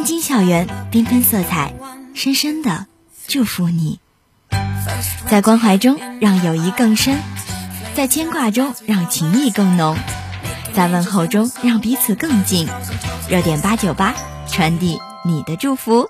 青青校园，缤纷色彩，深深的祝福你。在关怀中让友谊更深，在牵挂中让情谊更浓，在问候中让彼此更近。热点八九八，传递你的祝福。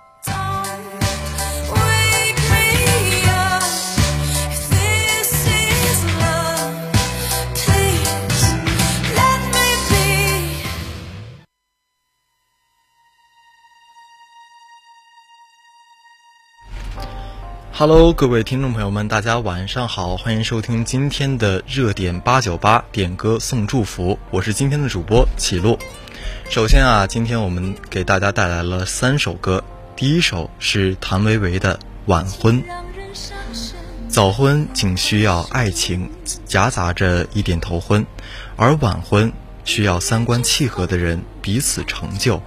Hello，各位听众朋友们，大家晚上好，欢迎收听今天的热点八九八点歌送祝福，我是今天的主播启路。首先啊，今天我们给大家带来了三首歌，第一首是谭维维的《晚婚》。早婚仅需要爱情，夹杂着一点头婚，而晚婚需要三观契合的人彼此成就。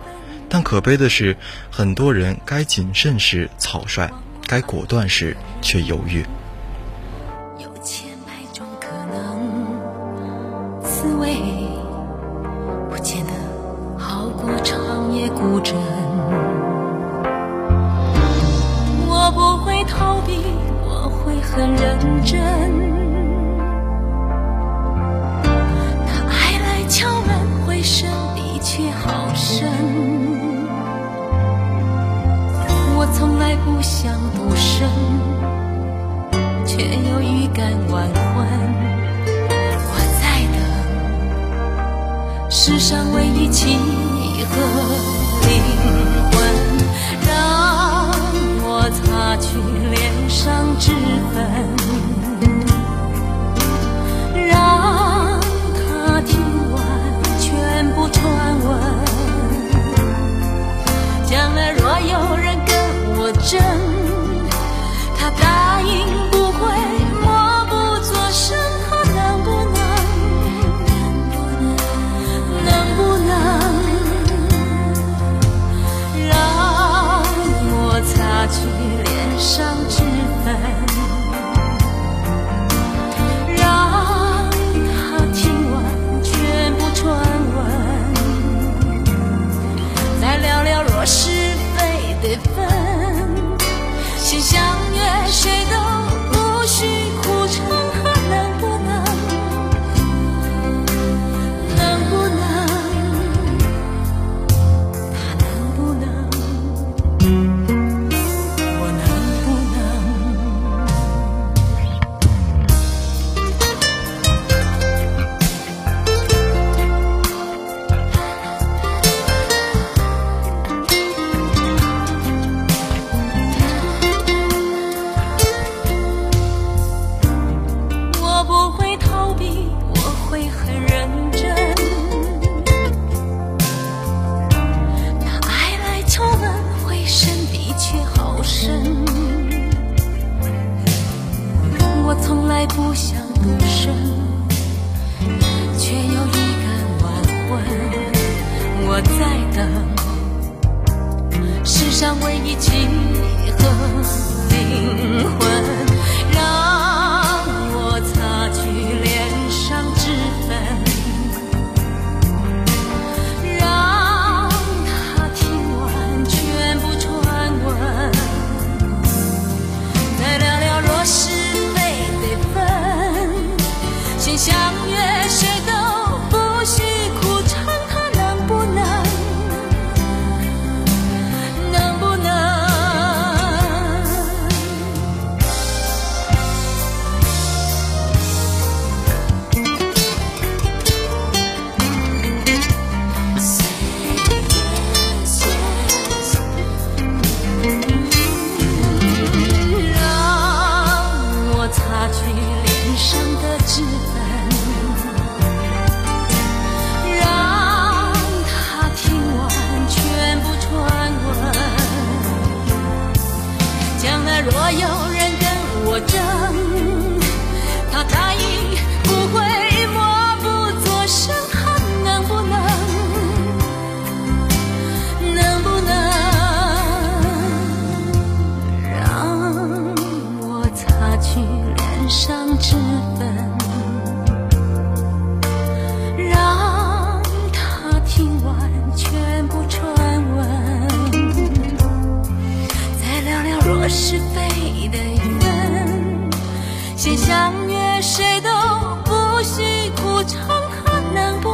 但可悲的是，很多人该谨慎时草率。该果断时却犹豫。有千百种可能，滋味不见得好过长夜孤枕。我不会逃避，我会很认真。他爱来敲门，回声的确好深。我从来不想无声，却又预感晚婚。我在等世上唯一契合灵魂，让我擦去脸上脂粉，让他听完全部传闻。将来若有人跟。我争，先相约谁都不许苦唱，可能不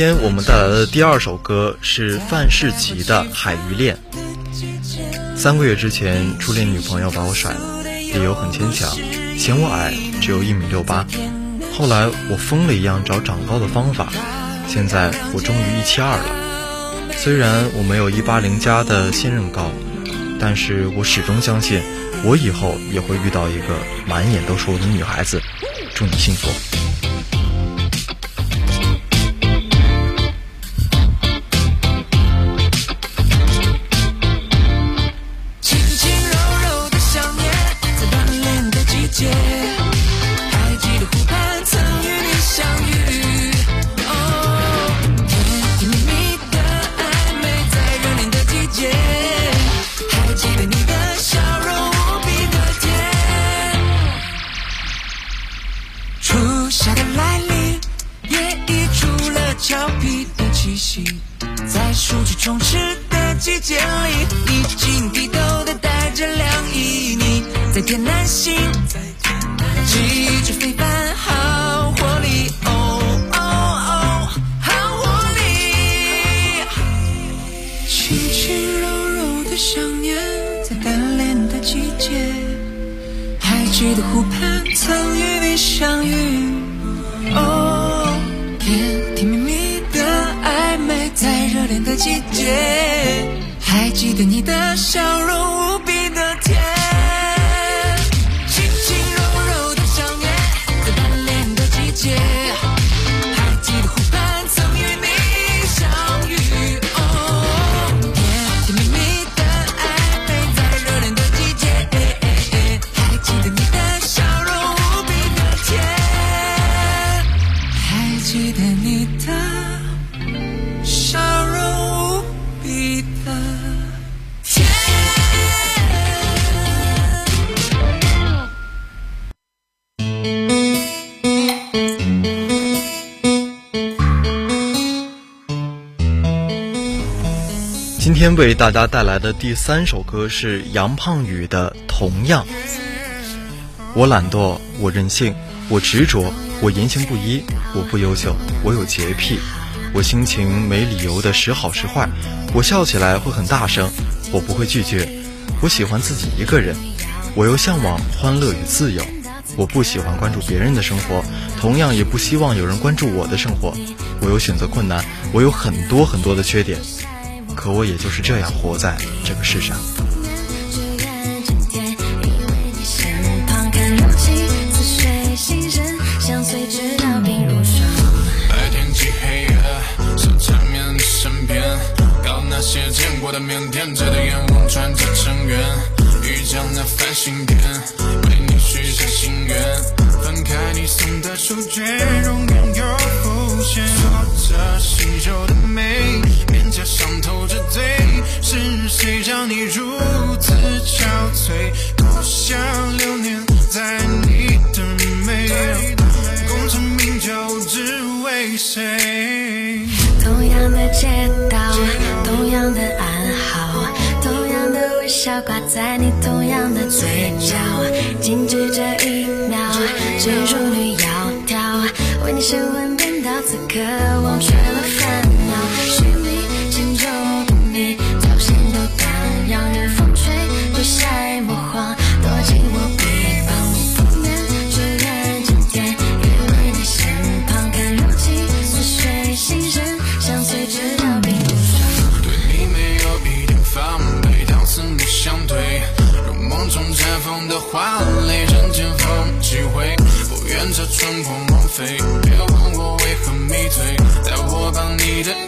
今天我们带来的第二首歌是范世琦的《海鱼恋》。三个月之前，初恋女朋友把我甩了，理由很牵强，嫌我矮，只有一米六八。后来我疯了一样找长高的方法，现在我终于一七二了。虽然我没有一八零加的现任高，但是我始终相信，我以后也会遇到一个满眼都是我的女孩子。祝你幸福。还记得你的笑容今天为大家带来的第三首歌是杨胖宇的《同样》。我懒惰，我任性，我执着，我言行不一，我不优秀，我有洁癖，我心情没理由的时好时坏，我笑起来会很大声，我不会拒绝，我喜欢自己一个人，我又向往欢乐与自由，我不喜欢关注别人的生活，同样也不希望有人关注我的生活，我有选择困难，我有很多很多的缺点。可我也就是这样活在这个世上。些见过的腼腆，遮着眼望穿着尘缘，遇见那繁星点，为你许下心愿，翻开你送的书卷，容颜又浮现，说着新旧的美，面颊上透着醉，是谁让你如此憔悴？多想留念在你的眉，功成名就只为谁？同样的街道，同样的爱，笑挂在你同样的嘴角，静止这一秒，坠入绿窈窕，为你神魂颠倒，此刻忘却了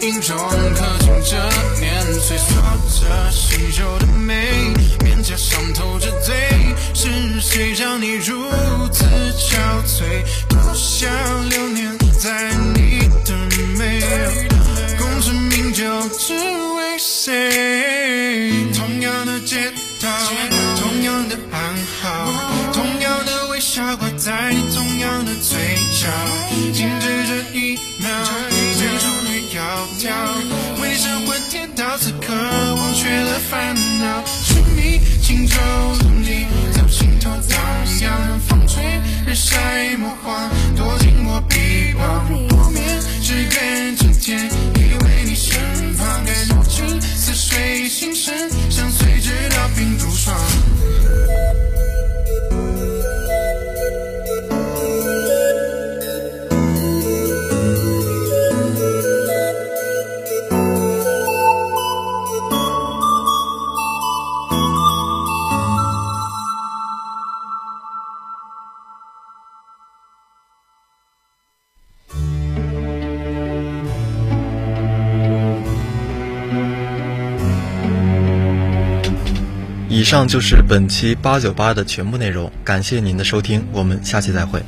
影中刻进这年岁锁着新绣曾经，在我心头荡漾的风吹日晒。以上就是本期八九八的全部内容感谢您的收听我们下期再会。